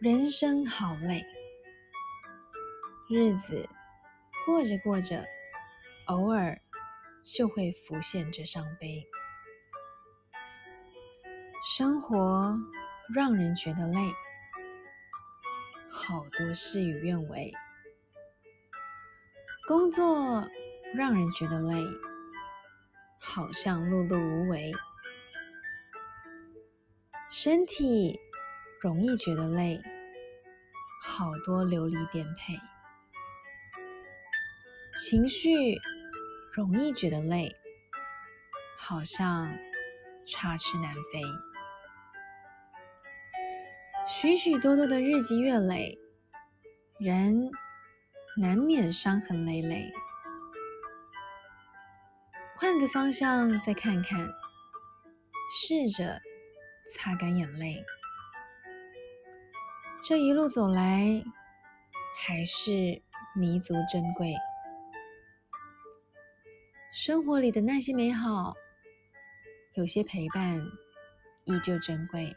人生好累，日子过着过着，偶尔就会浮现着伤悲。生活让人觉得累，好多事与愿违；工作让人觉得累，好像碌碌无为；身体。容易觉得累，好多流离颠沛；情绪容易觉得累，好像插翅难飞。许许多多的日积月累，人难免伤痕累累。换个方向再看看，试着擦干眼泪。这一路走来，还是弥足珍贵。生活里的那些美好，有些陪伴依旧珍贵；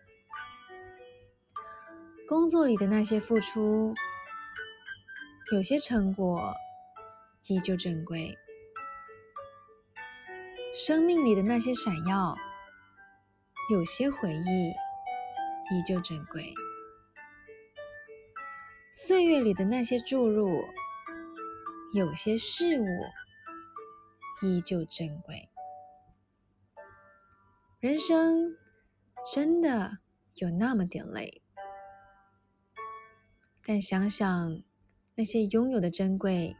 工作里的那些付出，有些成果依旧珍贵；生命里的那些闪耀，有些回忆依旧珍贵。岁月里的那些注入，有些事物依旧珍贵。人生真的有那么点累，但想想那些拥有的珍贵，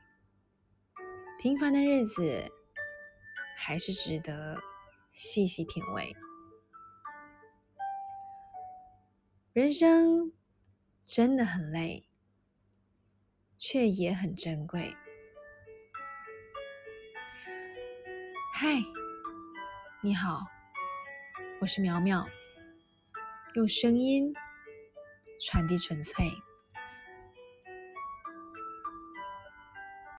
平凡的日子还是值得细细品味。人生真的很累。却也很珍贵。嗨，你好，我是苗苗，用声音传递纯粹。